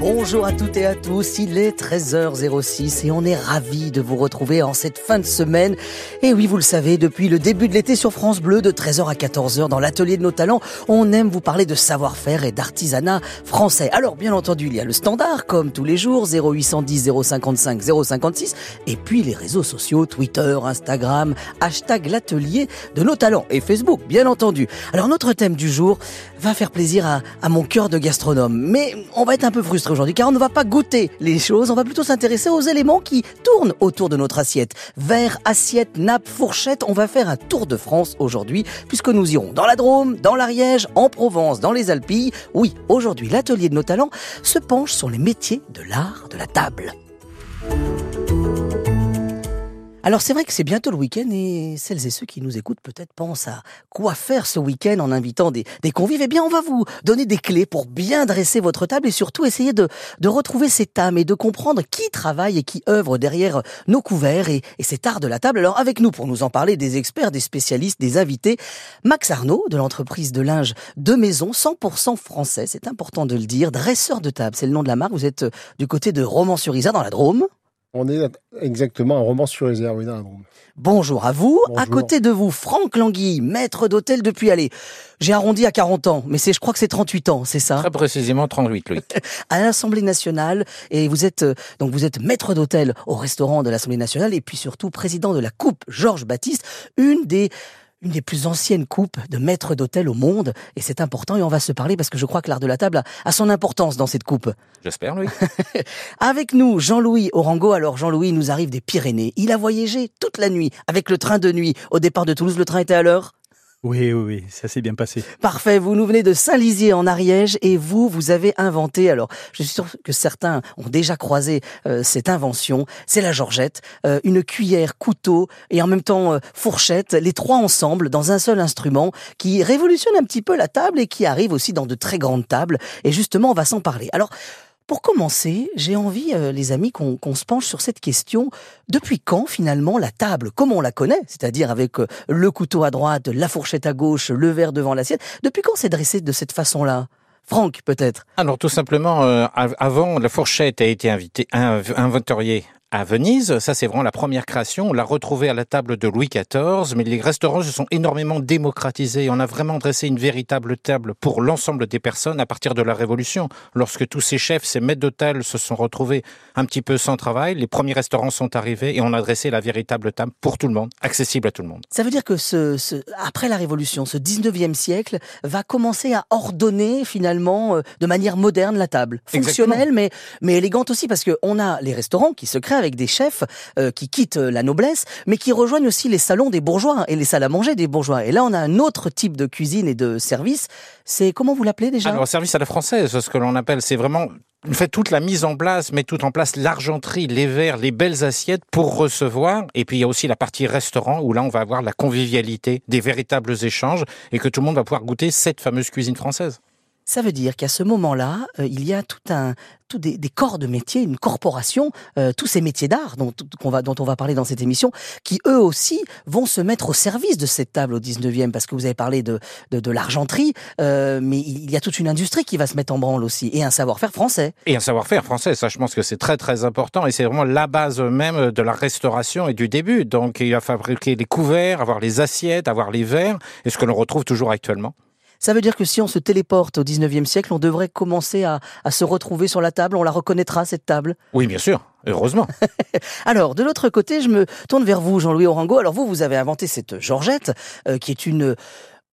Bonjour à toutes et à tous, il est 13h06 et on est ravis de vous retrouver en cette fin de semaine. Et oui, vous le savez, depuis le début de l'été sur France Bleu, de 13h à 14h dans l'atelier de nos talents, on aime vous parler de savoir-faire et d'artisanat français. Alors bien entendu, il y a le standard, comme tous les jours, 0810 055 056, et puis les réseaux sociaux, Twitter, Instagram, hashtag l'atelier de nos talents, et Facebook, bien entendu. Alors notre thème du jour va faire plaisir à, à mon cœur de gastronome, mais on va être un peu frustré aujourd'hui car on ne va pas goûter les choses, on va plutôt s'intéresser aux éléments qui tournent autour de notre assiette. Verre, assiette, nappe, fourchette, on va faire un tour de France aujourd'hui puisque nous irons dans la Drôme, dans l'Ariège, en Provence, dans les Alpilles. Oui, aujourd'hui l'atelier de nos talents se penche sur les métiers de l'art de la table. Alors c'est vrai que c'est bientôt le week-end et celles et ceux qui nous écoutent peut-être pensent à quoi faire ce week-end en invitant des, convives. Eh bien on va vous donner des clés pour bien dresser votre table et surtout essayer de, de retrouver cette âme et de comprendre qui travaille et qui œuvre derrière nos couverts et, et cet art de la table. Alors avec nous pour nous en parler des experts, des spécialistes, des invités, Max Arnaud de l'entreprise de linge de maison 100% français, c'est important de le dire, dresseur de table, c'est le nom de la marque. Vous êtes du côté de Romans-sur-Isère dans la Drôme. On est exactement un roman sur réserve, oui, dans la Drôme. Bonjour à vous. Bonjour. À côté de vous, Franck Languille, maître d'hôtel depuis, allez, j'ai arrondi à 40 ans, mais c'est, je crois que c'est 38 ans, c'est ça? Très précisément 38, Louis. À l'Assemblée nationale, et vous êtes, euh, donc vous êtes maître d'hôtel au restaurant de l'Assemblée nationale, et puis surtout président de la Coupe Georges Baptiste, une des une des plus anciennes coupes de maîtres d'hôtel au monde, et c'est important, et on va se parler parce que je crois que l'art de la table a, a son importance dans cette coupe. J'espère, Louis. Avec nous, Jean-Louis Orango. Alors, Jean-Louis nous arrive des Pyrénées. Il a voyagé toute la nuit avec le train de nuit. Au départ de Toulouse, le train était à l'heure? Oui, oui, oui, ça s'est bien passé. Parfait, vous nous venez de Saint-Lizier en Ariège et vous, vous avez inventé, alors je suis sûr que certains ont déjà croisé euh, cette invention, c'est la Georgette, euh, une cuillère, couteau et en même temps euh, fourchette, les trois ensemble dans un seul instrument qui révolutionne un petit peu la table et qui arrive aussi dans de très grandes tables et justement on va s'en parler. Alors, pour commencer, j'ai envie, euh, les amis, qu'on se penche sur cette question. Depuis quand, finalement, la table, comme on la connaît, c'est-à-dire avec euh, le couteau à droite, la fourchette à gauche, le verre devant l'assiette, depuis quand c'est dressé de cette façon-là? Franck, peut-être Alors, tout simplement, euh, av- avant, la fourchette a été invitée, inv- inventoriée à Venise. Ça, c'est vraiment la première création. On l'a retrouvée à la table de Louis XIV, mais les restaurants se sont énormément démocratisés. On a vraiment dressé une véritable table pour l'ensemble des personnes à partir de la Révolution. Lorsque tous ces chefs, ces maîtres d'hôtel se sont retrouvés un petit peu sans travail, les premiers restaurants sont arrivés et on a dressé la véritable table pour tout le monde, accessible à tout le monde. Ça veut dire que ce, ce, après la Révolution, ce 19e siècle va commencer à ordonner finalement euh, de manière moderne la table. Fonctionnelle, mais, mais élégante aussi, parce qu'on a les restaurants qui se créent avec des chefs euh, qui quittent la noblesse, mais qui rejoignent aussi les salons des bourgeois et les salles à manger des bourgeois. Et là, on a un autre type de cuisine et de service. C'est, comment vous l'appelez déjà? Alors, service à la française, ce que l'on appelle, c'est vraiment fait toute la mise en place, met tout en place l'argenterie, les verres, les belles assiettes pour recevoir. Et puis il y a aussi la partie restaurant où là on va avoir la convivialité, des véritables échanges et que tout le monde va pouvoir goûter cette fameuse cuisine française. Ça veut dire qu'à ce moment-là, euh, il y a tout un, tout des, corps de métiers, une corporation, euh, tous ces métiers d'art dont, on va parler dans cette émission, qui eux aussi vont se mettre au service de cette table au 19e, parce que vous avez parlé de, de, de l'argenterie, euh, mais il y a toute une industrie qui va se mettre en branle aussi, et un savoir-faire français. Et un savoir-faire français, ça je pense que c'est très très important, et c'est vraiment la base même de la restauration et du début. Donc il va fabriquer les couverts, avoir les assiettes, avoir les verres, et ce que l'on retrouve toujours actuellement. Ça veut dire que si on se téléporte au 19e siècle, on devrait commencer à, à, se retrouver sur la table, on la reconnaîtra, cette table Oui, bien sûr, heureusement. Alors, de l'autre côté, je me tourne vers vous, Jean-Louis Orango. Alors vous, vous avez inventé cette Georgette, euh, qui est une...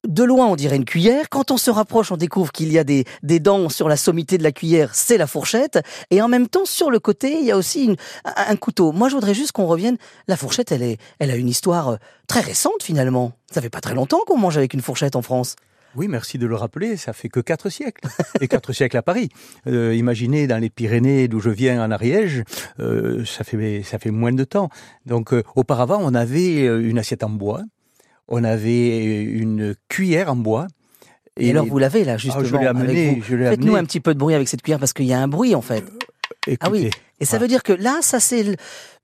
De loin, on dirait une cuillère. Quand on se rapproche, on découvre qu'il y a des, des, dents sur la sommité de la cuillère, c'est la fourchette. Et en même temps, sur le côté, il y a aussi une, un, couteau. Moi, je voudrais juste qu'on revienne. La fourchette, elle, est, elle a une histoire euh, très récente, finalement. Ça fait pas très longtemps qu'on mange avec une fourchette en France. Oui, merci de le rappeler, ça fait que quatre siècles. Et quatre siècles à Paris. Euh, imaginez dans les Pyrénées d'où je viens en Ariège, euh, ça, fait, ça fait moins de temps. Donc euh, auparavant, on avait une assiette en bois, on avait une cuillère en bois. Et, et alors vous l'avez là justement. Ah, je l'ai amené. Faites-nous un petit peu de bruit avec cette cuillère parce qu'il y a un bruit en fait. Écoutez, ah oui. Et ça voilà. veut dire que là, ça c'est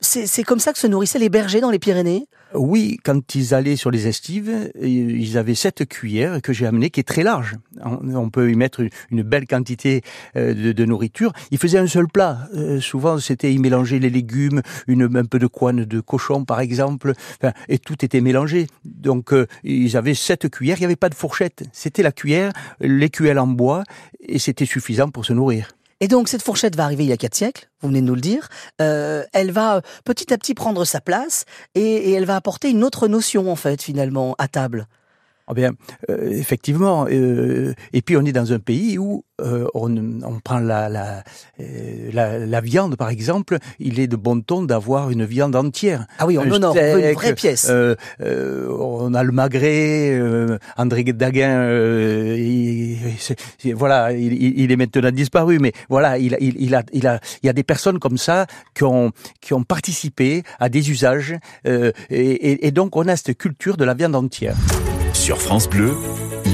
c'est comme ça que se nourrissaient les bergers dans les Pyrénées? Oui, quand ils allaient sur les estives, ils avaient cette cuillère que j'ai amenée qui est très large. on, peut y mettre une, belle quantité euh, de, nourriture. Ils faisaient un seul plat. Euh, souvent, c'était ils mélangeaient les légumes, une, un peu de couenne de cochon, par exemple, et tout était mélangé. Donc, euh, ils avaient sept cuillères. Il n'y avait pas de fourchette. C'était la cuillère, l'écuelle en bois, et c'était suffisant pour se nourrir. Et donc cette fourchette va arriver il y a quatre siècles, vous venez de nous le dire. Euh, elle va petit à petit prendre sa place et, et elle va apporter une autre notion en fait finalement à table. Ah bien, euh, effectivement. euh, et puis on est dans un pays où euh, on, on prend la, la, euh, la, la viande, par exemple. Il est de bon ton d'avoir une viande entière. Ah oui, on honore, une vraie pièce. Euh, euh, on a le magret, euh, André Daguin, voilà, il, est maintenant disparu, mais voilà, il, il, a, il a, il y a des personnes comme ça qui ont, qui ont participé à des usages, euh, et, et donc on a cette culture de la viande entière. Sur France Bleu,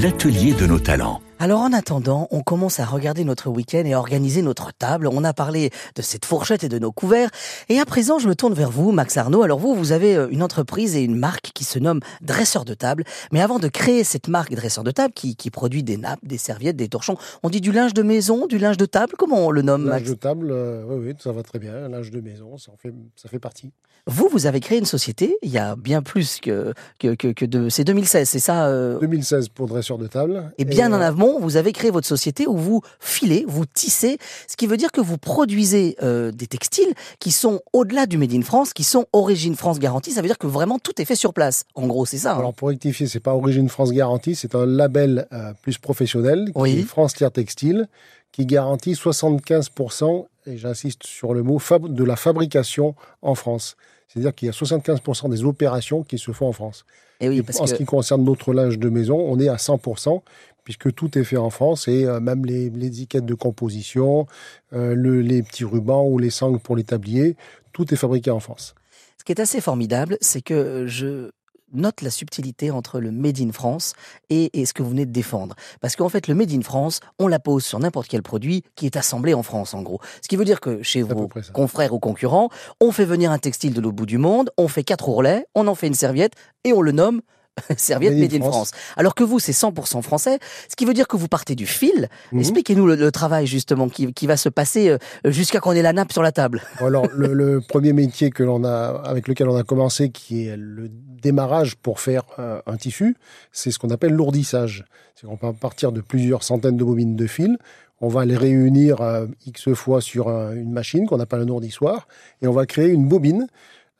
l'atelier de nos talents. Alors en attendant, on commence à regarder notre week-end et à organiser notre table. On a parlé de cette fourchette et de nos couverts. Et à présent, je me tourne vers vous, Max Arnaud. Alors vous, vous avez euh, une entreprise et une marque qui se nomme Dresseur de table. Mais avant de créer cette marque Dresseur de table, qui, qui produit des nappes, des serviettes, des torchons, on dit du linge de maison, du linge de table? Comment on le nomme, Linge Max? de table, euh, oui, oui, ça va très bien. Linge de maison, ça, en fait, ça fait partie. Vous, vous avez créé une société il y a bien plus que, que, que, que de... C'est 2016, c'est ça euh, 2016 pour dresseur de table. Et bien en euh, vous avez créé votre société où vous filez, vous tissez, ce qui veut dire que vous produisez euh, des textiles qui sont au-delà du Made in France, qui sont origine France garantie. Ça veut dire que vraiment tout est fait sur place. En gros, c'est ça. hein. Alors pour rectifier, c'est pas Origine France Garantie, c'est un label euh, plus professionnel qui Oui. est France Tiers Textile, qui garantit 75%, et j'insiste sur le mot, de la fabrication en France. C'est-à-dire qu'il y a 75% des opérations qui se font en France. Et oui, Et parce en que ce qui concerne notre linge de maison, on est à 100%, puisque tout est fait en France, et euh, même les, les étiquettes de composition, euh, le- les petits rubans ou les sangles pour les tabliers, tout est fabriqué en France. ce qui est assez formidable, c'est que je note la subtilité entre le Made in France et, et ce que vous venez de défendre. Parce qu'en fait, le Made in France, on la pose sur n'importe quel produit qui est assemblé en France, en gros. Ce qui veut dire que chez vos confrères ou concurrents, on fait venir un textile de l'autre bout du monde, on fait quatre ourlets, on en fait une serviette et on le nomme serviette Made, in France. Alors que vous, c'est 100% français, ce qui veut dire que vous partez du fil. Mhm. Expliquez-nous le, le travail justement qui, qui va se passer euh, jusqu'à qu'on ait la nappe sur la table. Alors, le, le premier métier que l'on a, avec lequel on a commencé, qui est le démarrage pour faire euh, un tissu, c'est ce qu'on appelle l'ourdissage. C'est qu'on peut partir de plusieurs centaines de bobines de fil. On va les réunir euh, X fois sur euh, une machine qu'on appelle un ourdissoir et on va créer une bobine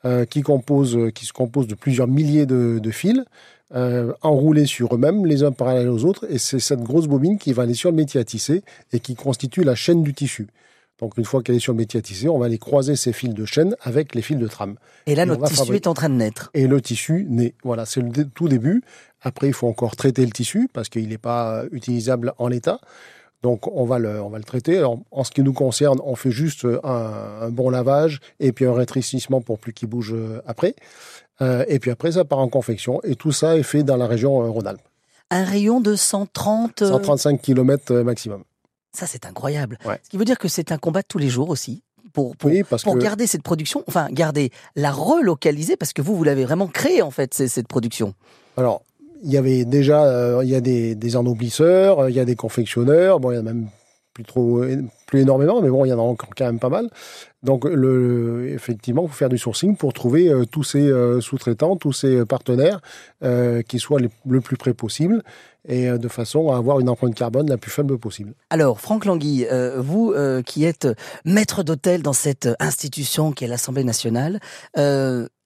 euh, qui, compose, qui se compose de plusieurs milliers de, de fils euh, enroulés sur eux-mêmes, les uns parallèles aux autres. Et c'est cette grosse bobine qui va aller sur le métier à tisser et qui constitue la chaîne du tissu. Donc une fois qu'elle est sur le métier à tisser, on va aller croiser ces fils de chaîne avec les fils de trame. Et là, Et notre tissu fabriquer. est en train de naître. Et le tissu naît. Voilà, c'est le tout début. Après, il faut encore traiter le tissu parce qu'il n'est pas euh, utilisable en l'état. Donc on va le, on va le traiter. Alors, en ce qui nous concerne, on fait juste euh, un, un bon lavage et puis un rétrécissement pour plus qu'il bouge euh, après. Euh, et puis après, ça part en confection. Et tout ça est fait dans la région Rhône-Alpes. Un rayon de 130... euh, 135 km maximum. Ça, c'est incroyable. Ouais. Ce qui veut dire que c'est un combat de tous les jours aussi. Pour, pour, Oui, parce pour que garder cette production, enfin, garder, la relocaliser, parce que vous, vous l'avez vraiment créée, en fait, cette production. Alors, il y avait déjà, euh, il y a des, des ennoblisseurs, euh, il y a des confectionneurs, bon, il y en a même plus trop, plus énormément, mais bon, il y en a encore quand même pas mal. Donc, effectivement, il faut faire du sourcing pour trouver euh, tous ces sous-traitants, tous ces partenaires qui soient le plus près possible et de façon à avoir une empreinte carbone la plus faible possible. Alors, Franck Langui, euh, vous qui êtes maître d'hôtel dans cette institution qui est l'Assemblée nationale,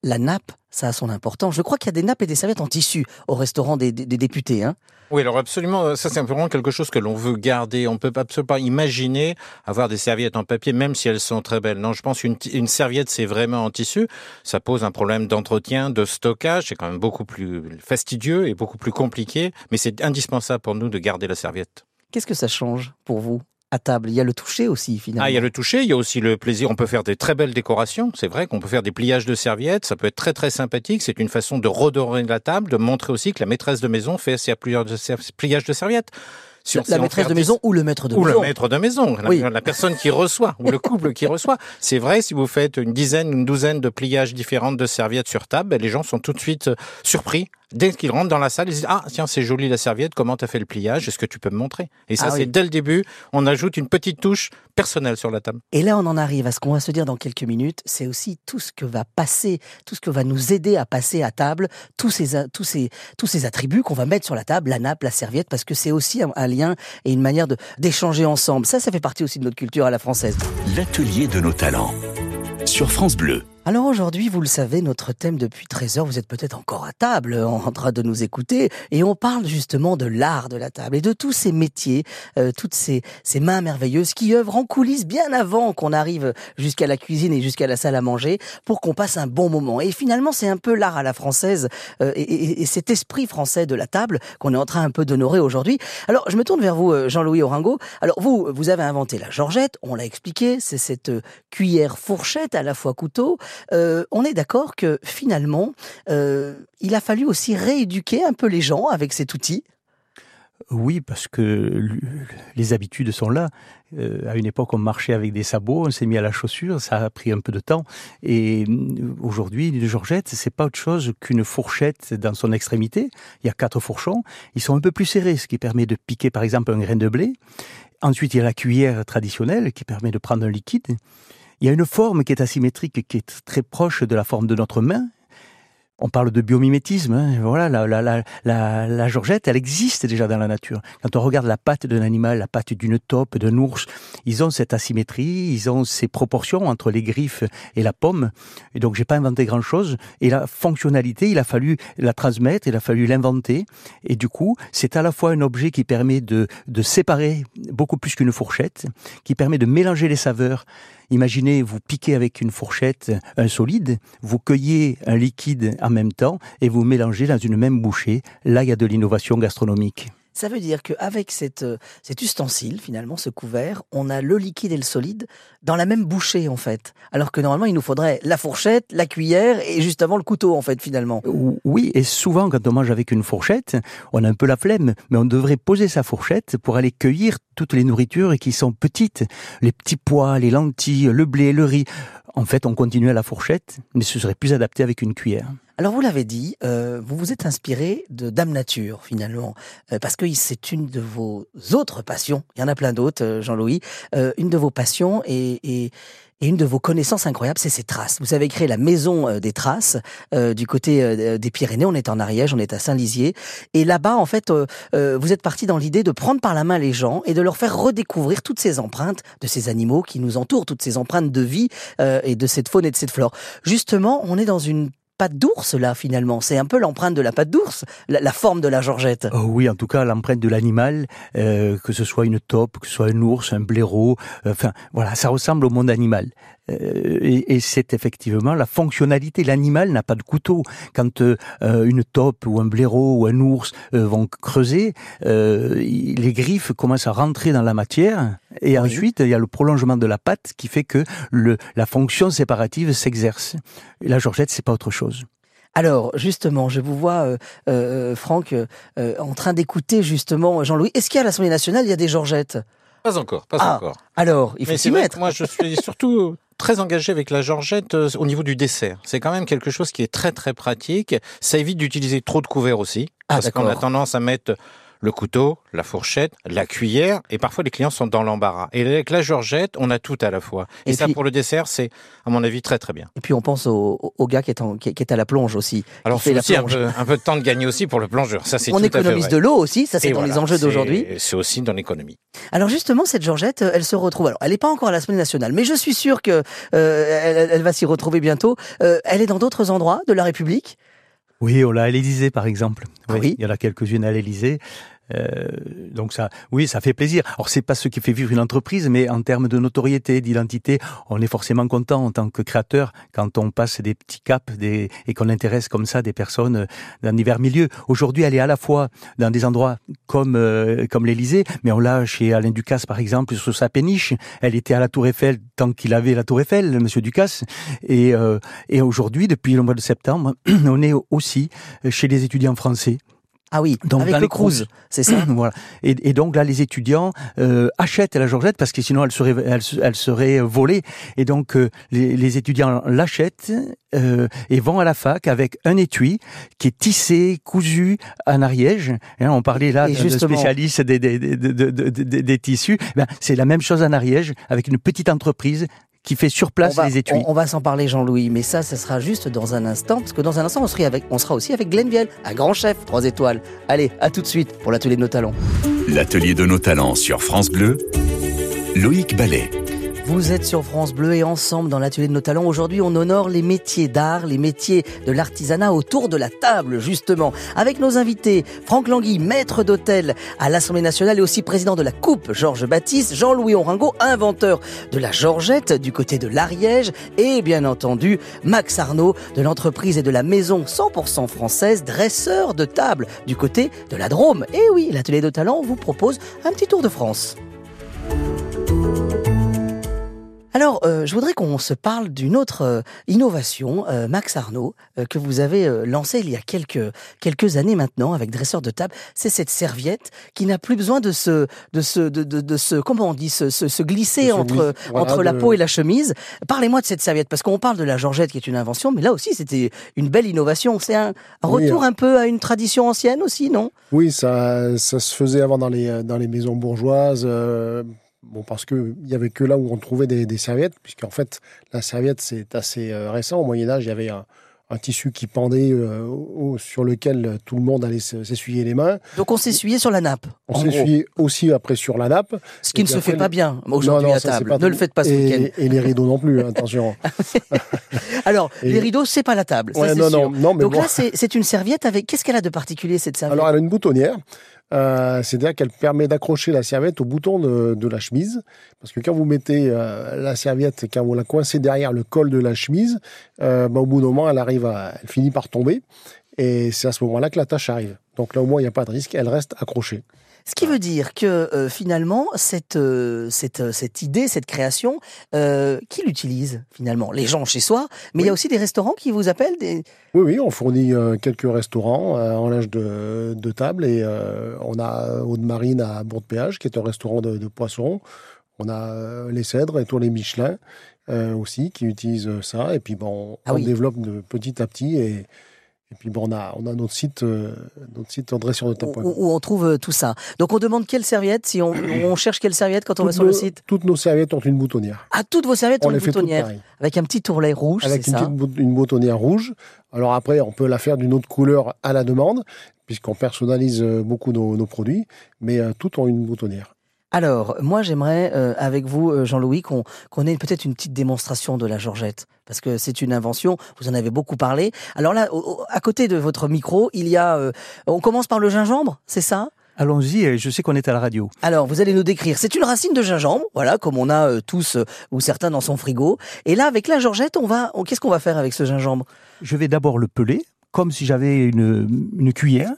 la nappe, ça a son importance. Je crois qu'il y a des nappes et des serviettes en tissu au restaurant des, des- des députés. Hein Oui, alors absolument, euh, ça c'est vraiment quelque chose que l'on veut garder. On peut absolument pas imaginer avoir des serviettes en papier, même si elles sont très belles. Non, je pense qu'une une serviette, c'est vraiment en tissu. Ça pose un problème d'entretien, de stockage. C'est quand même beaucoup plus fastidieux et beaucoup plus compliqué. Mais c'est indispensable pour nous de garder la serviette. Qu'est-ce que ça change pour vous? Table Il y a le toucher aussi, finalement. Ah, il y a le toucher, il y a aussi le plaisir. On peut faire des très belles décorations. C'est vrai qu'on peut faire des pliages de serviettes. Ça peut être très très sympathique. C'est une façon de redorer la table, de montrer aussi que la maîtresse de maison fait ses pliages de serviettes. Si on la en maîtresse de maison ou le maître de ou maison. le maître de maison, la- Oui. la, personne qui reçoit, ou le couple qui reçoit. C'est vrai, si vous faites une dizaine, une douzaine de pliages différents de serviettes sur table, ben, les gens sont tout de suite euh, surpris. Dès qu'ils rentrent dans la salle, ils disent Ah, tiens, c'est joli la serviette, comment t'as fait le pliage? Est-ce que tu peux me montrer? Et ça, Ah c'est oui. dès le début, on ajoute une petite touche personnelle sur la table. Et là, on en arrive à ce qu'on va se dire dans quelques minutes. C'est aussi tout ce que va passer, tout ce que va nous aider à passer à table, tous ces, tous ces, tous ces attributs qu'on va mettre sur la table, la nappe, la serviette, parce que c'est aussi un, un et une manière d'échanger ensemble. Ça, ça fait partie aussi de notre culture à la française. L'atelier de nos talents. Sur France Bleu. Alors aujourd'hui, vous le savez, notre thème depuis 13 heures, vous êtes peut-être encore à table en train de nous écouter et on parle justement de l'art de la table et de tous ces métiers, euh, toutes ces, ces mains merveilleuses qui œuvrent en coulisses bien avant qu'on arrive jusqu'à la cuisine et jusqu'à la salle à manger pour qu'on passe un bon moment. Et finalement, c'est un peu l'art à la française euh, et, et- et cet esprit français de la table qu'on est en train un peu d'honorer aujourd'hui. Alors, je me tourne vers vous, euh, Jean-Louis Oringo. Alors, vous, vous avez inventé la georgette, on l'a expliqué, c'est cette euh, cuillère fourchette à la fois couteau. Euh, on est d'accord que finalement, euh, il a fallu aussi rééduquer un peu les gens avec cet outil. Oui, parce que les habitudes sont là. Euh, à une époque, on marchait avec des sabots, on s'est mis à la chaussure, ça a pris un peu de temps. Et mm, aujourd'hui, une georgette, c'est pas autre chose qu'une fourchette dans son extrémité. Il y a quatre fourchons, ils sont un peu plus serrés, ce qui permet de piquer par exemple un grain de blé. Ensuite, il y a la cuillère traditionnelle qui permet de prendre un liquide. Il y a une forme qui est asymétrique, qui est très proche de la forme de notre main. On parle de biomimétisme. hein. Voilà, la, la, la, la, georgette, elle existe déjà dans la nature. Quand on regarde la patte d'un animal, la patte d'une taupe, d'un ours, ils ont cette asymétrie, ils ont ces proportions entre les griffes et la pomme. Et donc, j'ai pas inventé grand chose. Et la fonctionnalité, il a fallu la transmettre, il a fallu l'inventer. Et du coup, c'est à la fois un objet qui permet de, de séparer beaucoup plus qu'une fourchette, qui permet de mélanger les saveurs. Imaginez, vous piquez avec une fourchette un solide, vous cueillez un liquide en même temps et vous mélangez dans une même bouchée. Là, il y a de l'innovation gastronomique. Ça veut dire qu'avec cette, euh, cet ustensile, finalement, ce couvert, on a le liquide et le solide dans la même bouchée, en fait. Alors que normalement, il nous faudrait la fourchette, la cuillère et juste avant le couteau, en fait, finalement. Oui, et souvent quand on mange avec une fourchette, on a un peu la flemme, mais on devrait poser sa fourchette pour aller cueillir toutes les nourritures qui sont petites, les petits pois, les lentilles, le blé, le riz. En fait, on continue à la fourchette, mais ce serait plus adapté avec une cuillère. Alors vous l'avez dit, euh, vous vous êtes inspiré de Dame Nature finalement, euh, parce que c'est une de vos autres passions. Il y en a plein d'autres, euh, Jean-Louis. Euh, une de vos passions et, et, et une de vos connaissances incroyables, c'est ces traces. Vous avez créé la maison euh, des traces du côté des Pyrénées. On est en Ariège, on est à Saint-Lizier, et là-bas, en fait, vous êtes parti dans l'idée de prendre par la main les gens et de leur faire redécouvrir toutes ces empreintes de ces animaux qui nous entourent, toutes ces empreintes de vie et de cette faune et de cette flore. Justement, on est dans une patte d'ours là finalement. C'est un peu l'empreinte de la patte d'ours, la, la forme de la georgette. Oh oui, en tout cas, l'empreinte de l'animal, euh, que ce soit une taupe, que ce soit un ours, un blaireau, euh, enfin voilà, ça ressemble au monde animal. Euh, et et c'est effectivement la fonctionnalité. L'animal n'a pas de couteau. Quand euh, une taupe ou un blaireau ou un ours euh, vont creuser, euh, les griffes commencent à rentrer dans la matière. Et Oui. ensuite, il y a le prolongement de la patte qui fait que le, la fonction séparative s'exerce. La georgette, c'est pas autre chose. Alors justement, je vous vois, euh, euh, Franck, euh, en train d'écouter justement Jean-Louis. Est-ce qu'à l'Assemblée nationale il y a des georgettes? Pas encore, pas Ah, encore. Alors, il faut s'y mettre. moi, je suis surtout très engagé avec la georgette euh, au niveau du dessert. C'est quand même quelque chose qui est très très pratique. Ça évite d'utiliser trop de couverts aussi, Ah, parce qu'on a tendance à mettre le couteau, la fourchette, la cuillère, et parfois les clients sont dans l'embarras. Et avec la georgette, on a tout à la fois. Et, Et ça, puis- pour le dessert, c'est, à mon avis, très très bien. Et puis on pense au, gars qui est, en- qui est- qui est à la plonge aussi. Alors, c'est la aussi un peu, un peu de temps de gagner aussi pour le plongeur. Ça, c'est On tout à fait économise vrai. de l'eau aussi, ça c'est dans les enjeux d'aujourd'hui. C'est aussi dans l'économie. Alors justement, cette Georgette, euh, elle se retrouve. Alors, elle n'est pas encore à l'Assemblée nationale, mais je suis sûr que euh, elle, elle va s'y retrouver bientôt. Euh, elle est dans d'autres endroits de la République? Oui, on l'a à l'Élysée, par exemple. Ah oui Il y en a quelques-unes à l'Élysée. Euh, donc ça, oui, ça fait plaisir. Alors c'est pas ce qui fait vivre une entreprise, mais en termes de notoriété, d'identité, on est forcément content en tant que créateur quand on passe des petits caps des, et qu'on intéresse comme ça des personnes euh, dans divers milieux. Aujourd'hui, elle est à la fois dans des endroits comme euh, comme l'Élysée, mais on l'a chez Alain Ducasse par exemple sur sa péniche. Elle était à la Tour Eiffel tant qu'il avait la Tour Eiffel, Monsieur Ducasse. Et, euh, et aujourd'hui, depuis le mois de septembre, on est aussi chez les étudiants français Ah oui, Donc, avec dans le grosses- c'est ça voilà. Et, et donc là, les étudiants euh, achètent la Georgette parce que sinon elle serait, elle, se- elle serait volée. Et donc euh, les, les étudiants l'achètent euh, et vont à la fac avec un étui qui est tissé, cousu en Ariège. Hein, on parlait là Et de, spécialistes des, des, des, de- de- de- des tissus. Ben, c'est la même chose en Ariège avec une petite entreprise qui fait sur place va, les étuis. on- on va s'en parler, Jean-Louis, mais ça, ce sera juste dans un instant, parce que dans un instant, on sera, avec, on sera aussi avec Glenn Viel, un grand chef, trois étoiles. Allez, à tout de suite pour l'atelier de nos talents. L'atelier de nos talents sur France Bleu, Loïc Ballet. Vous êtes sur France Bleu et ensemble dans l'atelier de nos talents. Aujourd'hui, on honore les métiers d'art, les métiers de l'artisanat autour de la table, justement. Avec nos invités, Franck Langui, maître d'hôtel à l'Assemblée nationale et aussi président de la Coupe, Georges Baptiste, Jean-Louis Oringo, inventeur de la Georgette du côté de l'Ariège et bien entendu, Max Arnaud de l'entreprise et de la maison 100% française, dresseur de table du côté de la Drôme. Et oui, l'atelier de talents vous propose un petit tour de France. Alors, euh, je voudrais qu'on se parle d'une autre euh, innovation, euh, Max Arnaud, que vous avez lancée il y a quelques quelques années maintenant avec dresseur de table. C'est cette serviette qui n'a plus besoin de se de se de, de, de se comment on dit se, se, se glisser entre voilà, entre la peau et la chemise. Parlez-moi de cette serviette parce qu'on parle de la Georgette qui est une invention, mais là aussi c'était une belle innovation. C'est un, Oui, retour un peu à une tradition ancienne aussi, non? Oui, ça, ça se faisait avant dans les, dans les maisons bourgeoises. Bon, parce que il y avait que là où on trouvait des, des serviettes, puisqu'en fait, la serviette, c'est assez euh, récent. Au Moyen-Âge, il y avait un, un tissu qui pendait euh, au- sur lequel tout le monde allait s'essuyer les mains. Donc on s'essuyait sur la nappe. On s'essuyait aussi après sur la nappe. Ce qui ne se fait pas bien aujourd'hui à table. Ne le faites pas ce week-end. et, les rideaux non plus, hein, attention. Alors, Et- les rideaux, c'est pas la table. ça, Ouais, c'est non, sûr. non, non, mais Donc bon. là, c'est une serviette avec. Qu'est-ce qu'elle a de particulier cette serviette? Alors, elle a une boutonnière. Euh, C'est-à-dire qu'elle permet d'accrocher la serviette au bouton de, de la chemise. Parce que quand vous mettez euh, la serviette, quand vous la coincez derrière le col de la chemise, euh, bah, au bout d'un moment, elle arrive à, elle finit par tomber. Et c'est à ce moment-là que la tâche arrive. Donc là, au moins, il n'y a pas de risque. Elle reste accrochée. Ce qui veut dire que euh, finalement, cette, euh, cette, euh, cette idée, cette création, euh, qui l'utilise finalement? Les gens chez soi, mais il y a aussi des restaurants qui vous appellent des... Oui, oui, on fournit quelques restaurants en linge de, de table. Et on a Aude-Marine à Bourg-de-Péage, qui est un restaurant de, de poissons. On a les Cèdres et tous les Michelin aussi qui utilisent ça. Et puis, bon, Ah on oui. développe de petit à petit. Et, et puis, bon, on a, on a notre site, euh, notre site où, dressurdetab.com. où on trouve euh, tout ça. Donc on demande quelle serviette, si on, on cherche quelle serviette quand on va sur le site Toutes nos serviettes ont une boutonnière. Ah, toutes vos serviettes On ont une fait boutonnière, avec un petit tourlet rouge, Avec une, ça petite une boutonnière rouge. Alors après, on peut la faire d'une autre couleur à la demande, puisqu'on personnalise euh, beaucoup nos, nos produits, mais euh, toutes ont une boutonnière. Alors, moi, j'aimerais, euh, avec vous, euh, Jean-Louis, qu'on ait peut-être une petite démonstration de la Georgette. Parce que c'est une invention, vous en avez beaucoup parlé. Alors là, au- à côté de votre micro, il y a... euh, on commence par le gingembre, c'est ça? Allons-y, je sais qu'on est à la radio. alors, vous allez nous décrire. C'est une racine de gingembre, voilà, comme on a euh, tous euh, ou certains dans son frigo. Et là, avec la Georgette, on va, qu'est-ce qu'on va faire avec ce gingembre? Je vais d'abord le peler, comme si j'avais une, une cuillère,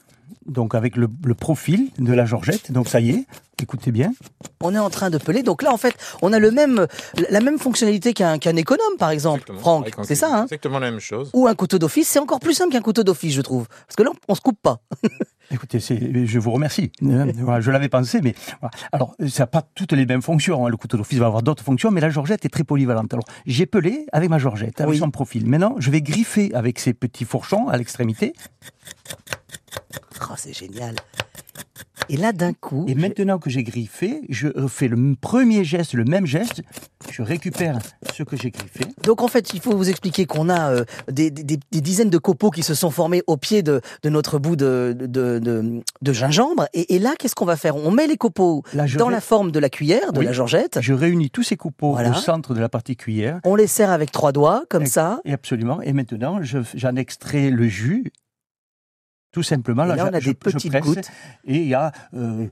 donc avec le, le profil de la Georgette. Donc ça y est, écoutez bien. On est en train de peler. Donc là, en fait, on a le même, la même fonctionnalité qu'un qu'un économe, par exemple, Exactement. Franck. C'est couteau. ça, hein Exactement la même chose. Ou un couteau d'office. C'est encore plus simple qu'un couteau d'office, je trouve. Parce que là, on se coupe pas. Écoutez, je vous remercie. Voilà, je l'avais pensé, mais voilà. alors ça n'a pas toutes les mêmes fonctions. hein. Le couteau d'office va avoir d'autres fonctions, mais la Georgette est très polyvalente. Alors j'ai pelé avec ma Georgette, avec Oui. son profil. Maintenant, je vais griffer avec ces petits fourchons à l'extrémité. Oh, c'est génial. Et là, d'un coup, Et maintenant que j'ai griffé, je fais le premier geste, le même geste. Je récupère ce que j'ai griffé. donc en fait, il faut vous expliquer qu'on a euh, des, des- des dizaines de copeaux qui se sont formés au pied de, de notre bout de, de, de- de gingembre. Et, et là, qu'est-ce qu'on va faire? On met les copeaux dans la forme de la cuillère, de Oui. la Georgette. Je réunis tous ces coupeaux Voilà. au centre de la partie cuillère. On les serre avec trois doigts, comme ça. Et absolument. Et maintenant, je- j'en extrais le jus. Tout simplement. Là, j'a- on a je- des je petites presse, gouttes. Et il y a euh,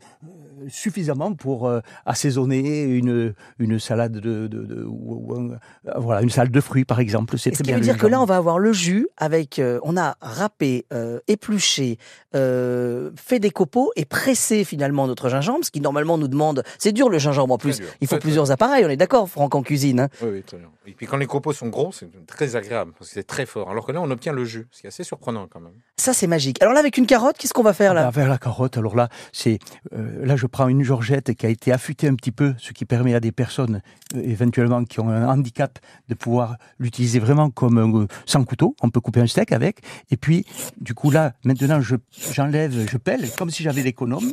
suffisamment pour euh, assaisonner une, une salade de, de- de- ou- ou un- euh, voilà une salade de fruits par exemple. C'est ce très qui bien. veut dire que là, gingembre. on va avoir le jus avec, euh, on a râpé, euh, épluché, euh, fait des copeaux et pressé finalement notre gingembre, ce qui normalement nous demande, c'est dur le gingembre en plus, il faut Très, très plusieurs appareils, on est d'accord Franck en cuisine. hein. Oui, oui, très bien. Et puis quand les copeaux sont gros, c'est très agréable parce que c'est très fort. Alors que là, on obtient le jus, ce qui est assez surprenant quand même. Ça c'est magique. Alors là, là, avec une carotte, qu'est-ce qu'on va faire là Ah, Vers la carotte, alors là, c'est euh, là je prends une georgette qui a été affûtée un petit peu, ce qui permet à des personnes euh, éventuellement qui ont un handicap de pouvoir l'utiliser vraiment comme euh, sans couteau. On peut couper un steak avec. Et puis, du coup là, maintenant je j'enlève, je pèle comme si j'avais l'économe.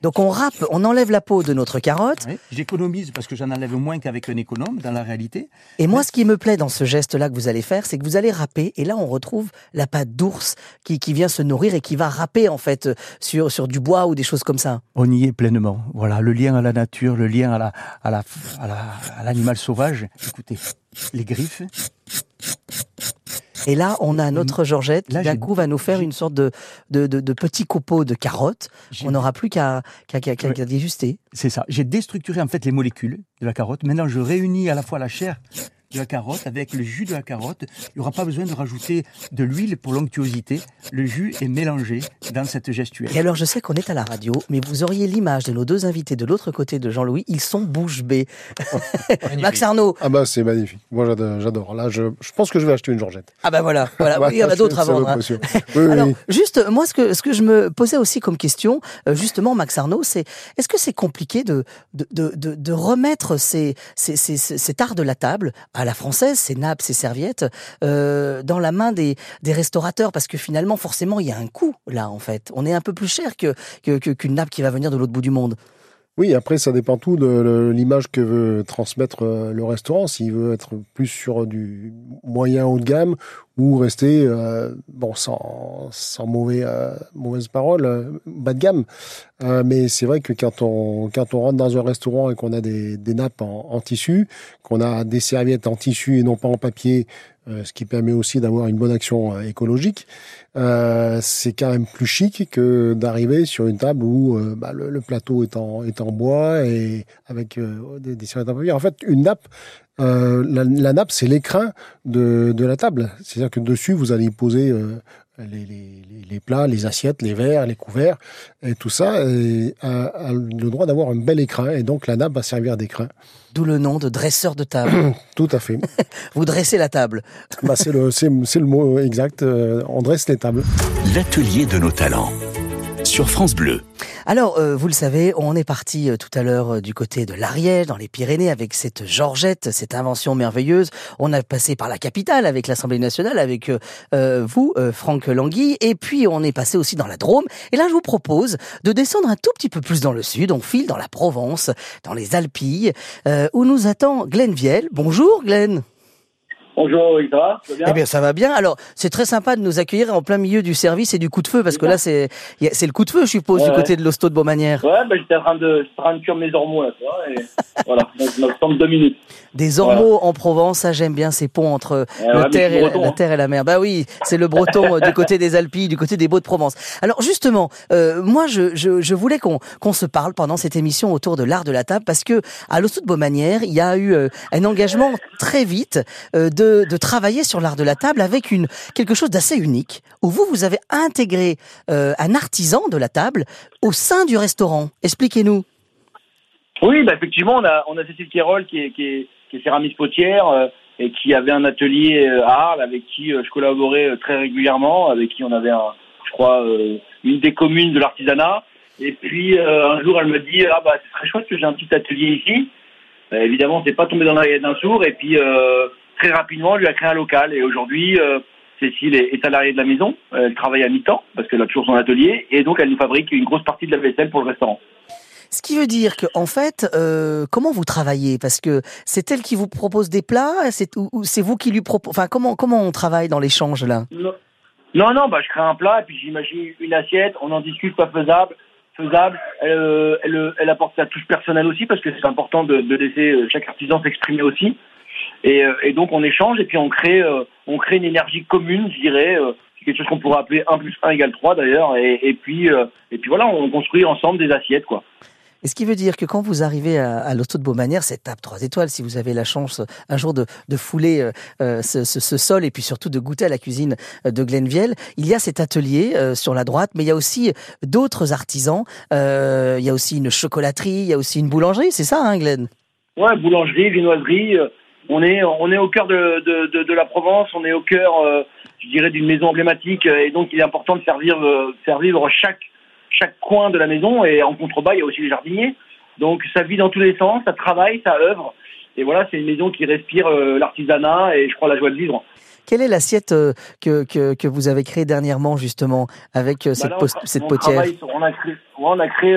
Donc on râpe, on enlève la peau de notre carotte. Oui, J'économise parce que j'en enlève moins qu'avec un économe dans la réalité. Et moi, ce qui me plaît dans ce geste-là que vous allez faire, c'est que vous allez râper, et là, on retrouve la patte d'ours qui, qui vient se nourrir et qui va râper, en fait, sur, sur du bois ou des choses comme ça. On y est pleinement. Voilà, le lien à la nature, le lien à la à la à la à l'animal sauvage. Écoutez, les griffes. Et là, on a notre Georgette qui, d'un coup, va nous faire une sorte de, de, de, de petit copeau de carottes. On n'aura plus qu'à qu'à qu'à- qu'à- Ouais. qu'à déjuster. C'est ça. J'ai déstructuré en fait les molécules de la carotte. Maintenant, je réunis à la fois la chair de la carotte avec le jus de la carotte. Il n'y aura pas besoin de rajouter de l'huile pour l'onctuosité. Le jus est mélangé dans cette gestuelle. Et alors, je sais qu'on est à la radio, mais vous auriez l'image de nos deux invités de l'autre côté de Jean-Louis. Ils sont bouche bée. Max Arnaud. Ah bah c'est magnifique. Moi j'adore. Là, je, je pense que je vais acheter une Georgette. Ah ben voilà, voilà. Oui, il y en a d'autres à vendre. hein. Oui, Alors, oui. juste, moi, ce que, ce que je me posais aussi comme question, euh, justement, Max Arnaud, c'est est-ce que c'est compliqué de, de, de, de, de remettre ces, ces, ces- ces- cet art de la table à la française, ces nappes, ces serviettes, euh, dans la main des, restaurateurs Parce que finalement, forcément, il y a un coût, là, en fait. On est un peu plus cher que, qu'une nappe qui va venir de l'autre bout du monde. Oui, après, ça dépend tout de l'image que veut transmettre euh, le restaurant. S'il veut être plus sur du moyen haut de gamme ou rester, euh, bon, sans, mauvais, euh, mauvaise parole, euh, bas de gamme. Mais c'est vrai que quand on, quand on rentre dans un restaurant et qu'on a des, nappes en, tissu, qu'on a des serviettes en tissu et non pas en papier, ce qui permet aussi d'avoir une bonne action écologique, c'est quand même plus chic que d'arriver sur une table où bah, le, plateau est en, est en bois et avec des serviettes en papier. En fait, une nappe, euh, la, la nappe, c'est l'écrin de, de la table. C'est-à-dire que dessus, vous allez y poser euh, les, les, les- les plats, les assiettes, les verres, les couverts, et tout ça et a, a le droit d'avoir un bel écrin. Et donc, la nappe va servir d'écrin. D'où le nom de dresseur de table. Tout à fait. Vous dressez la table. bah, c'est le, le mot exact. euh, on dresse les tables. L'atelier de nos talents. Sur France Bleu. Alors, euh, vous le savez, on est parti euh, tout à l'heure euh, du côté de l'Ariège, dans les Pyrénées, avec cette Georgette, cette invention merveilleuse. On a passé par la capitale, avec l'Assemblée nationale, avec euh, euh, vous, euh, Franck Langui, et puis on est passé aussi dans la Drôme. Et là, je vous propose de descendre un tout petit peu plus dans le sud. On file dans la Provence, dans les Alpilles, où nous attend Glenn Viel. Bonjour, Glenn. Bonjour, ça va? Ça va bien? Eh bien, ça va bien. Alors, c'est très sympa de nous accueillir en plein milieu du service et du coup de feu, parce que là, c'est c'est le coup de feu, je suppose, Ouais, du ouais. côté de l'hosto de Beaumanière. Ouais, bah, j'étais en train de, en train de cuire mes ormeaux, là, tu vois, et voilà, donc, il me deux minutes. Des ormeaux en Provence, ça j'aime bien ces ponts entre terre c'est et la, terre et la mer. Bah oui, c'est le breton euh, du côté des Alpilles, du côté des Beaux-de-Provence. Alors justement, euh, moi je, je, je voulais qu'on qu'on se parle pendant cette émission autour de l'art de la table parce que à l'Hosto de Beaumanière, il y a eu euh, un engagement très vite euh, de, de travailler sur l'art de la table avec une quelque chose d'assez unique où vous vous avez intégré euh, un artisan de la table au sein du restaurant. Expliquez-nous. Oui, bah, effectivement, on a, on a Cécile Kérol qui est, qui est, qui est céramiste potière euh, et qui avait un atelier euh, à Arles avec qui euh, je collaborais très régulièrement, avec qui on avait, un, je crois, une des communes de l'artisanat. Et puis un jour, elle me dit ah bah ce serait chouette que j'ai un petit atelier ici. Euh, évidemment, c'est pas tombé dans l'oreillette d'un sourd. Et puis très rapidement, on lui a créé un local. Et aujourd'hui, Cécile est, est salariée de la maison. Elle travaille à mi-temps parce qu'elle a toujours son atelier. Et donc, elle nous fabrique une grosse partie de la vaisselle pour le restaurant. Ce qui veut dire que, en fait, euh, comment vous travaillez? Parce que c'est elle qui vous propose des plats, c'est ou, c'est vous qui lui propose. Enfin, comment comment on travaille dans l'échange là? Non, non, bah, je crée un plat et puis j'imagine une assiette, on en discute pas faisable, faisable. Elle, euh, elle, euh, elle apporte sa touche personnelle aussi parce que c'est important de, laisser chaque artisan s'exprimer aussi. Et, donc on échange et puis on crée, on crée une énergie commune, je dirais. c'est quelque chose qu'on pourrait appeler 1 plus 1 égale 3 d'ailleurs. Et, et puis, et puis voilà, on construit ensemble des assiettes quoi. Et ce qui veut dire que quand vous arrivez à, à l'Hosto de Beaumanière, cette table 3 étoiles, si vous avez la chance euh, un jour de, de fouler euh, euh, ce, ce, ce sol et puis surtout de goûter à la cuisine euh, de Glenviel, il y a cet atelier euh, sur la droite, mais il y a aussi d'autres artisans. Euh, il y a aussi une chocolaterie, il y a aussi une boulangerie, c'est ça, hein, Glenn? Ouais, boulangerie, viennoiserie. euh, On est, on est au cœur de, de, de, la Provence, on est au cœur, je dirais, d'une maison emblématique. Et donc, il est important de faire vivre, faire vivre chaque, chaque coin de la maison. Et en contrebas, il y a aussi les jardiniers. Donc, ça vit dans tous les sens, ça travaille, ça œuvre. Et voilà, c'est une maison qui respire l'artisanat et je crois la joie de vivre. Quelle est l'assiette que, que, que, vous avez créée dernièrement, justement, avec cette, bah cette potière? On a créé, on a créé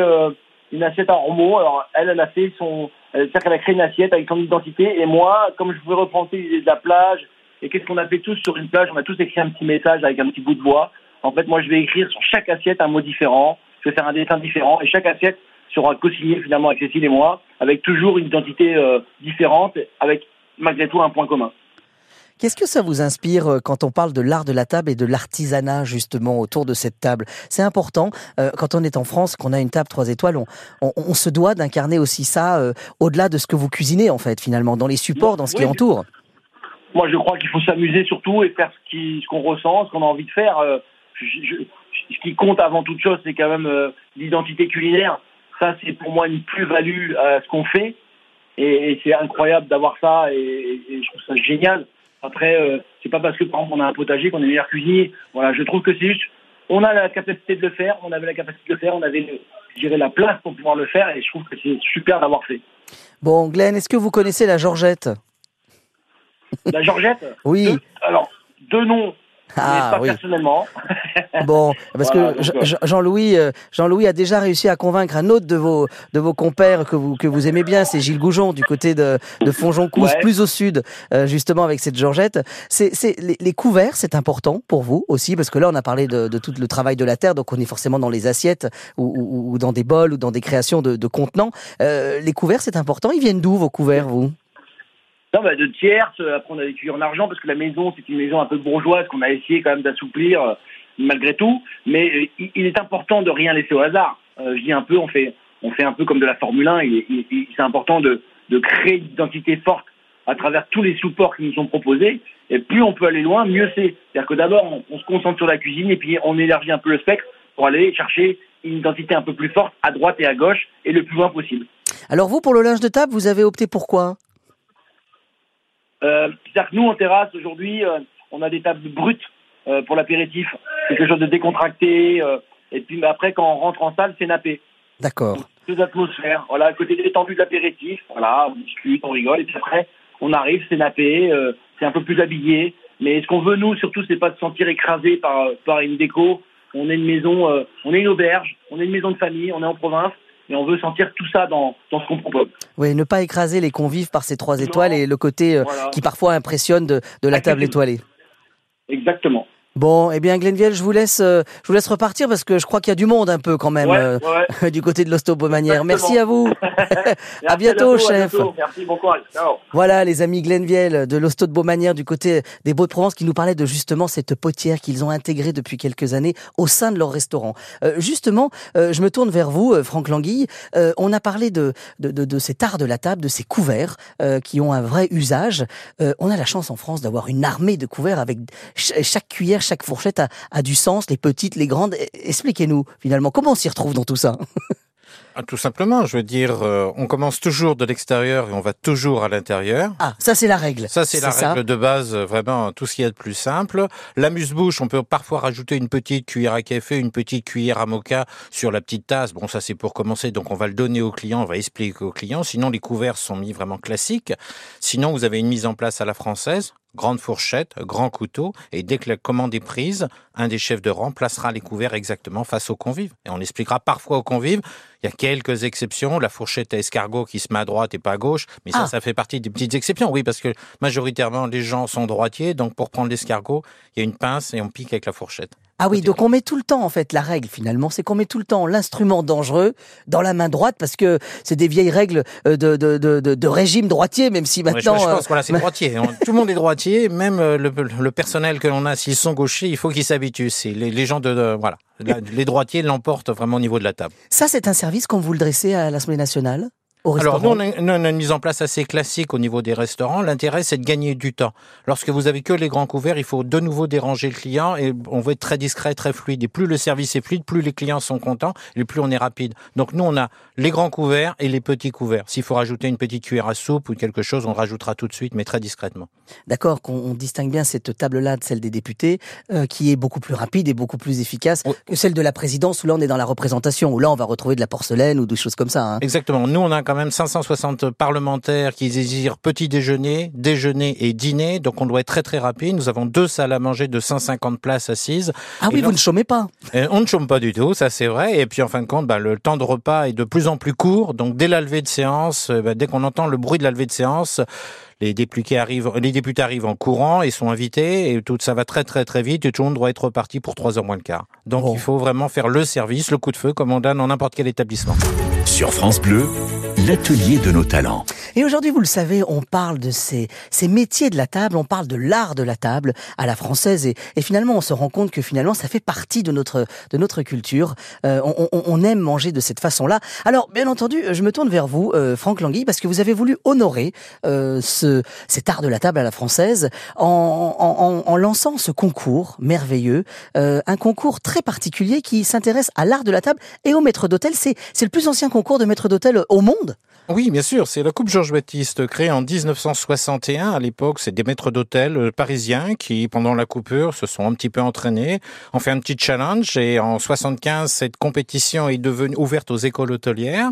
une assiette en romo. Alors, elle, elle a fait son, c'est-à-dire qu'elle a créé une assiette avec son identité. Et moi, comme je pouvais reprendre l'idée de la plage, et qu'est-ce qu'on a fait tous sur une plage? On a tous écrit un petit message avec un petit bout de bois. En fait, moi, je vais écrire sur chaque assiette un mot différent. Je vais faire un dessin différent. Et chaque assiette sera co-signée finalement avec Cécile et moi, avec toujours une identité euh, différente, avec malgré tout un point commun. Qu'est-ce que ça vous inspire euh, quand on parle de l'art de la table et de l'artisanat justement autour de cette table? C'est important euh, quand on est en France, qu'on a une table trois étoiles, on, se doit d'incarner aussi ça euh, au-delà de ce que vous cuisinez en fait finalement, dans les supports, dans ce qui entoure. Moi je crois qu'il faut s'amuser surtout et faire ce qu'on ressent, ce qu'on a envie de faire. Ce qui compte avant toute chose, c'est quand même l'identité culinaire. Ça c'est pour moi une plus-value à ce qu'on fait. Et, c'est incroyable d'avoir ça et, et je trouve ça génial. Après, euh, c'est pas parce que par exemple on a un potager qu'on est meilleur cuisinier. Voilà, je trouve que c'est juste, on a la capacité de le faire, on avait la capacité de le faire, on avait, je la place pour pouvoir le faire, et je trouve que c'est super d'avoir fait. Bon, Glenn, est-ce que vous connaissez la Georgette? La Georgette? Oui. alors, deux noms ah, pas oui. personnellement. Bon, parce que Jean-Louis, euh, Jean-Louis a déjà réussi à convaincre un autre de vos de vos compères que vous que vous aimez bien, c'est Gilles Goujon du côté de de Fonjoncousse, plus au sud, euh, justement avec cette Georgette. C'est c'est les, couverts, c'est important pour vous aussi parce que là on a parlé de, de tout le travail de la terre, donc on est forcément dans les assiettes ou, ou, dans des bols ou dans des créations de, de contenants. Euh, les couverts, c'est important. Ils viennent d'où vos couverts, vous? Non, bah, de tierces. Après, on a vécu en argent parce que la maison, c'est une maison un peu bourgeoise qu'on a essayé quand même d'assouplir euh, malgré tout. Mais euh, il est important de rien laisser au hasard. Euh, je dis un peu, on fait, on fait un peu comme de la Formule 1. c'est important de, de créer une identité forte à travers tous les supports qui nous sont proposés. Et plus on peut aller loin, mieux c'est. C'est-à-dire que d'abord, on, se concentre sur la cuisine et puis on élargit un peu le spectre pour aller chercher une identité un peu plus forte à droite et à gauche et le plus loin possible. Alors vous, pour le linge de table, vous avez opté pour quoi? euh, C'est-à-dire que nous, en terrasse, aujourd'hui, euh, on a des tables brutes euh, pour l'apéritif, quelque chose de décontracté. Euh, et puis après, quand on rentre en salle, c'est nappé. D'accord. Deux atmosphères. Voilà, à côté détendu de l'apéritif, voilà, on discute, on rigole. Et puis après, on arrive, c'est nappé, c'est un peu plus habillé. Mais ce qu'on veut, nous, surtout, c'est pas de se sentir écrasé par, par une déco. On est une maison, on est une auberge, on est une maison de famille, on est en province et on veut sentir tout ça dans, dans ce qu'on propose. Oui, ne pas écraser les convives par ces trois étoiles et le côté euh, qui parfois impressionne de, de la table étoilée. Exactement. Bon, eh bien Glenville, je vous laisse, euh, je vous laisse repartir parce que je crois qu'il y a du monde un peu quand même euh, du côté de l'Ostobomanière. Merci à vous. à bientôt, chef. Merci, bon courage. Ciao. Voilà, les amis Glenville de l'Hosto de Beaumanière du côté des Beaux de Provence qui nous parlaient de justement cette potière qu'ils ont intégrée depuis quelques années au sein de leur restaurant. Euh, justement, je me tourne vers vous, Franck Languille. on a parlé de, de, de, de, cet art de la table, de ces couverts qui ont un vrai usage. on a la chance en France d'avoir une armée de couverts avec chaque cuillère chaque fourchette a, du sens, les petites, les grandes. Expliquez-nous finalement comment on s'y retrouve dans tout ça? Ah, tout simplement, je veux dire, euh, on commence toujours de l'extérieur et on va toujours à l'intérieur. Ah, ça c'est la règle. Ça c'est la règle de base, euh, vraiment tout ce qu'il y a de plus simple. L'amuse-bouche, on peut parfois rajouter une petite cuillère à café, une petite cuillère à mocha sur la petite tasse. Bon, ça c'est pour commencer, donc on va le donner au client, on va expliquer au client. Sinon, les couverts sont mis vraiment classiques. Sinon, vous avez une mise en place à la française, grande fourchette, grand couteau, et dès que la commande est prise, un des chefs de rang placera les couverts exactement face aux convives. Et on expliquera parfois aux convives, il y a quelques exceptions, la fourchette à escargot qui se met à droite et pas à gauche, mais ça, ah. ça fait partie des petites exceptions, oui, parce que majoritairement les gens sont droitiers, donc pour prendre l'escargot, il y a une pince et on pique avec la fourchette. Ah oui, donc on met tout le temps, en fait, la règle finalement, c'est qu'on met tout le temps l'instrument dangereux dans la main droite parce que c'est des vieilles règles euh, de, de, de, de, régime droitier, même si maintenant. je, pense, voilà, c'est droitier. tout le monde est droitier, même euh, le, le personnel que l'on a, s'ils sont gauchers, il faut qu'ils s'habituent. C'est les, les, gens de, voilà, les droitiers l'emportent vraiment au niveau de la table. Ça, c'est un service qu'on vous le dressez à l'Assemblée nationale? Au restaurant Alors nous on, a, une mise en place assez classique au niveau des restaurants. L'intérêt, c'est de gagner du temps. Lorsque vous avez que les grands couverts, il faut de nouveau déranger le client et on veut être très discret, très fluide. Et plus le service est fluide, plus les clients sont contents et plus on est rapide. Donc nous, on a les grands couverts et les petits couverts. S'il faut rajouter une petite cuillère à soupe ou quelque chose, on rajoutera tout de suite, mais très discrètement. D'accord, qu'on on distingue bien cette table-là de celle des députés, euh, qui est beaucoup plus rapide et beaucoup plus efficace que celle de la présidence, où là on est dans la représentation, où là on va retrouver de la porcelaine ou des choses comme ça. hein. Exactement. Nous, on a quand même 560 parlementaires qui désirent petit déjeuner, déjeuner et dîner. Donc, on doit être très, très rapide. Nous avons deux salles à manger de 150 places assises. Ah oui, vous ne chômez pas. Euh, on ne chôme pas du tout, ça c'est vrai. Et puis en fin de compte, bah, le temps de repas est de plus en plus court. Donc dès la levée de séance, euh, bah, dès qu'on entend le bruit de la levée de séance, les députés arrivent, les députés arrivent en courant et sont invités et tout ça va très très très vite et tout le monde doit être reparti pour trois heures moins le quart. Donc Bon. il faut vraiment faire le service, le coup de feu comme on donne dans n'importe quel établissement. Sur France Bleu, l'atelier de nos talents. Et aujourd'hui, vous le savez, on parle de ces, ces métiers de la table, on parle de l'art de la table à la française, et, et finalement, on se rend compte que finalement, ça fait partie de notre de notre culture. Euh, on, on- on aime manger de cette façon-là. Alors, bien entendu, je me tourne vers vous, euh, Franck Langui, parce que vous avez voulu honorer euh, ce cet art de la table à la française en, en, en- lançant ce concours merveilleux, euh, un concours très particulier qui s'intéresse à l'art de la table et au maître d'hôtel. C'est c'est le plus ancien concours de maître d'hôtel au monde. Oui, bien sûr, c'est la Coupe Georges Baptiste créée en 1961. À l'époque, c'est des maîtres d'hôtel euh, parisiens qui, pendant la coupure, se sont un petit peu entraînés, ont fait un petit challenge et en 75, cette compétition est devenue ouverte aux écoles hôtelières.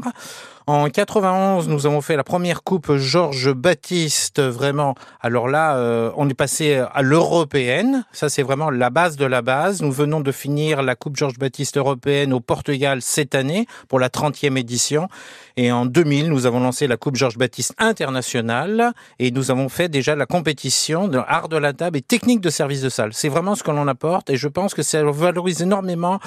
En 91, nous avons fait la première coupe Georges Baptiste, vraiment. Alors là, euh, on est passé à l'européenne. Ça, c'est vraiment la base de la base. Nous venons de finir la coupe Georges Baptiste européenne au Portugal cette année pour la 30e édition. Et en 2000, nous avons lancé la Coupe Georges Baptiste internationale et nous avons fait déjà la compétition de art de la table et technique de service de salle. C'est vraiment ce que l'on apporte et je pense que ça valorise énormément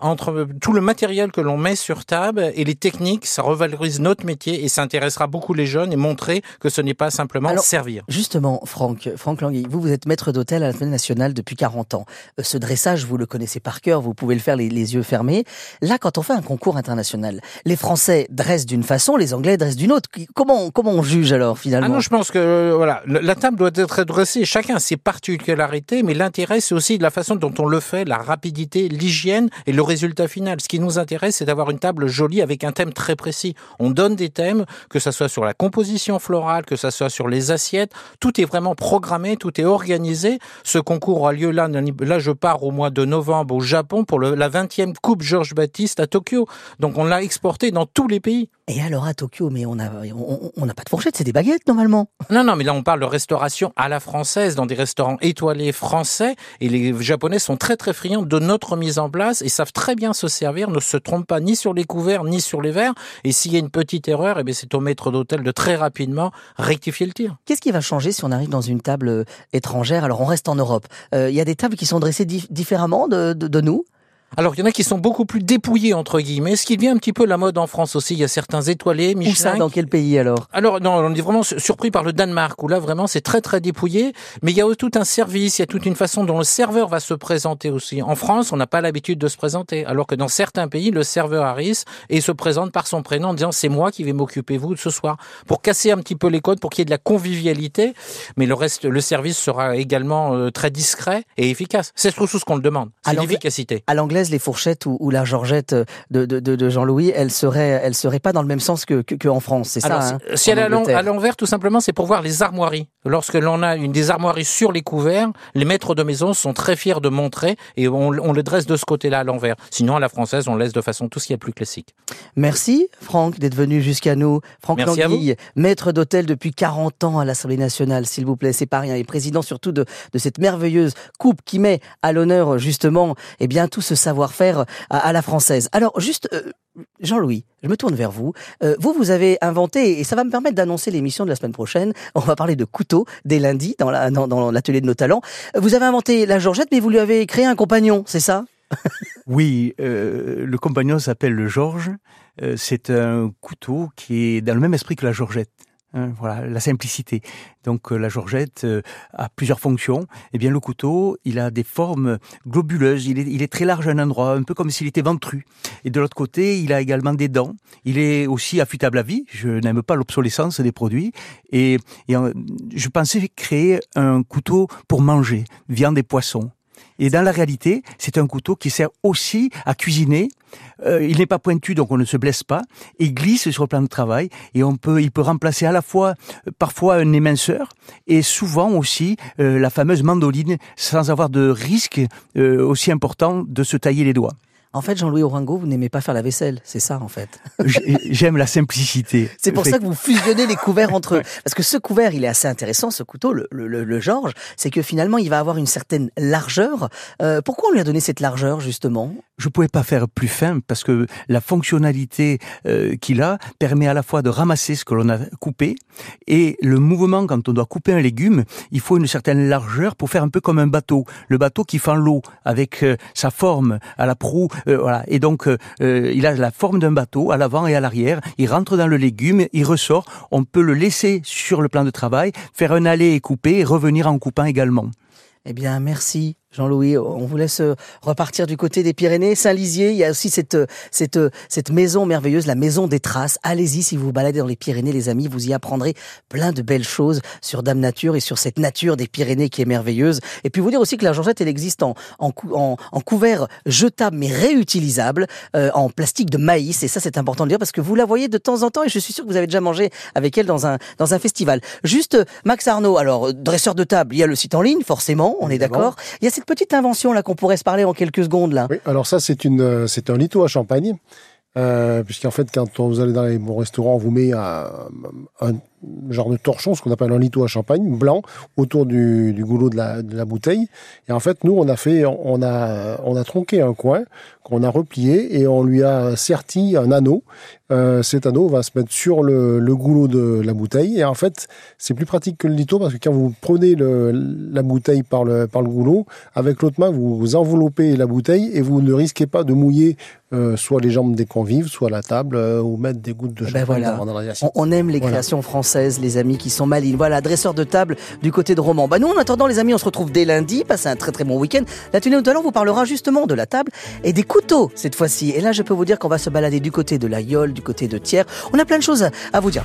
entre tout le matériel que l'on met sur table et les techniques. Ça revalorise notre métier et ça intéressera beaucoup les jeunes et montrer que ce n'est pas simplement Alors, servir. Justement, Franck, Franck Langui, vous, vous êtes maître d'hôtel à la Semaine nationale depuis 40 ans. Euh, Ce dressage, vous le connaissez par cœur, vous pouvez le faire les, les yeux fermés. Là, quand on fait un concours international, les Français dressent d'une façon, les Anglais dressent d'une autre. Comment, comment on juge alors, finalement Ah non, je pense que euh, voilà, la table doit être dressée. Chacun a ses particularités, mais l'intérêt c'est aussi de la façon dont on le fait, la rapidité, l'hygiène et le résultat final. Ce qui nous intéresse, c'est d'avoir une table jolie avec un thème très précis. On donne des thèmes, que ça soit sur la composition florale, que ça soit sur les assiettes. Tout est vraiment programmé, tout est organisé. Ce concours aura lieu là. Là, je pars au mois de novembre au Japon pour la 20e Coupe Georges Baptiste à Tokyo. Donc, on l'a exporté dans tous les pays. Et alors à Tokyo, mais on a, on on n'a pas de fourchette, c'est des baguettes normalement. Non, non, mais là on parle de restauration à la française dans des restaurants étoilés français et les Japonais sont très très friands de notre mise en place et savent très bien se servir, ne se trompent pas ni sur les couverts ni sur les verres et s'il y a une petite erreur, eh c'est au maître d'hôtel de très rapidement rectifier le tir. Qu'est-ce qui va changer si on arrive dans une table euh, étrangère? Alors on reste en Europe. Euh, Il y a des tables qui sont dressées dif- différemment de, de, de nous? Alors il y en a qui sont beaucoup plus dépouillés entre guillemets, ce qui devient un petit peu la mode en France aussi. Il y a certains étoilés, Où ça Michelin, Dans quel pays alors? Alors non, on est vraiment su- surpris par le Danemark où là vraiment c'est très très dépouillé, mais il y a tout un service, il y a toute une façon dont le serveur va se présenter aussi. En France, on n'a pas l'habitude de se présenter, alors que dans certains pays, le serveur arrive et se présente par son prénom en disant c'est moi qui vais m'occuper vous ce soir, pour casser un petit peu les codes, pour qu'il y ait de la convivialité, mais le reste, le service sera également euh, très discret et efficace. C'est surtout ce qu'on le demande, c'est l'efficacité. À l'anglaise, les fourchettes ou, ou la Georgette de, de, de, Jean-Louis, elle serait, elle serait pas dans le même sens que, que, que en France, c'est ça hein, si elle est à l'envers, tout simplement, c'est pour voir les armoiries. Lorsque l'on a une des armoiries sur les couverts, les maîtres de maison sont très fiers de montrer et on, on le dresse de ce côté-là à l'envers. Sinon, à la française, on laisse de façon tout ce qui est plus classique. Merci Franck d'être venu jusqu'à nous. Franck Merci Languille, maître d'hôtel depuis 40 ans à l'Assemblée nationale, s'il vous plaît, c'est pas rien, et président surtout de, de cette merveilleuse coupe qui met à l'honneur justement eh bien tout ce savoir-faire à, la française. Alors juste euh, Jean-Louis, je me tourne vers vous. Euh, vous, vous avez inventé, et ça va me permettre d'annoncer l'émission de la semaine prochaine. On va parler de couteau dès lundi dans la- dans- dans l'atelier de nos talents. Vous avez inventé la Georgette, mais vous lui avez créé un compagnon, c'est ça? Oui, euh, le compagnon s'appelle le Georges. Euh, c'est un couteau qui est dans le même esprit que la Georgette. Hein, voilà, la simplicité. Donc euh, la georgette euh, a plusieurs fonctions. Eh bien le couteau, il a des formes globuleuses. Il est, il est très large à un endroit, un peu comme s'il était ventru. Et de l'autre côté, il a également des dents. Il est aussi affûtable à vie. Je n'aime pas l'obsolescence des produits. Et, et je pensais créer un couteau pour manger viande et poissons. Et dans la réalité, c'est un couteau qui sert aussi à cuisiner. Euh, il n'est pas pointu, donc on ne se blesse pas. Il glisse sur le plan de travail et on peut, il peut remplacer à la fois euh, parfois un éminceur et souvent aussi euh, la fameuse mandoline, sans avoir de risque aussi important de se tailler les doigts. En fait, Jean-Louis Oringo, vous n'aimez pas faire la vaisselle, c'est ça en fait. J'aime la simplicité. C'est pour ça que vous fusionnez les couverts entre eux. Parce que ce couvert, il est assez intéressant, ce couteau, le, le, le Georges, c'est que finalement, il va avoir une certaine largeur. Euh, pourquoi on lui a donné cette largeur, justement? Je pouvais pas faire plus fin parce que la fonctionnalité euh, qu'il a permet à la fois de ramasser ce que l'on a coupé et le mouvement, quand on doit couper un légume, il faut une certaine largeur pour faire un peu comme un bateau. Le bateau qui fend l'eau avec euh, sa forme à la proue voilà. Et donc, euh, euh, il a la forme d'un bateau à l'avant et à l'arrière. Il rentre dans le légume, il ressort. On peut le laisser sur le plan de travail, faire un aller et couper et revenir en coupant également. Eh bien, merci Jean-Louis, on vous laisse euh, repartir du côté des Pyrénées. Saint-Lizier, il y a aussi cette, euh, cette, euh, cette maison merveilleuse, la maison des traces. Allez-y si vous vous baladez dans les Pyrénées, les amis, vous y apprendrez plein de belles choses sur Dame Nature et sur cette nature des Pyrénées qui est merveilleuse. Et puis vous dire aussi que la georgette, elle existe en, en, en, couvert jetable mais réutilisable, en plastique de maïs. Et ça, c'est important de dire parce que vous la voyez de temps en temps et je suis sûr que vous avez déjà mangé avec elle dans un, dans un festival. Juste, Max Arnaud, alors, dresseur de table, il y a le site en ligne, forcément, on est d'accord. Il y a cette petite invention là qu'on pourrait se parler en quelques secondes là. Oui, alors ça c'est une euh, c'est un lito à champagne. Euh, puisqu'en fait, quand vous allez dans les bons restaurants, on vous met un, un, genre de torchon, ce qu'on appelle un lito à champagne, blanc, autour du, du goulot de la, de la, bouteille. Et en fait, nous, on a fait, on a, on a tronqué un coin qu'on a replié et on lui a serti un anneau. Euh, cet anneau va se mettre sur le, le, goulot de la bouteille. Et en fait, c'est plus pratique que le lito parce que quand vous prenez le, la bouteille par le, par le goulot, avec l'autre main, vous, enveloppez la bouteille et vous ne risquez pas de mouiller euh, soit les jambes des convives, soit la table, euh, ou mettre des gouttes de eh ben champagne ben voilà. on, on, aime les créations françaises les amis, qui sont malines. Voilà, dresseur de table du côté de Roman. Bah nous, en attendant, les amis, on se retrouve dès lundi. Passez un très très bon week-end. La tenue de vous parlera justement de la table et des couteaux cette fois-ci. Et là, je peux vous dire qu'on va se balader du côté de la Yole, du côté de Thiers. On a plein de choses à vous dire.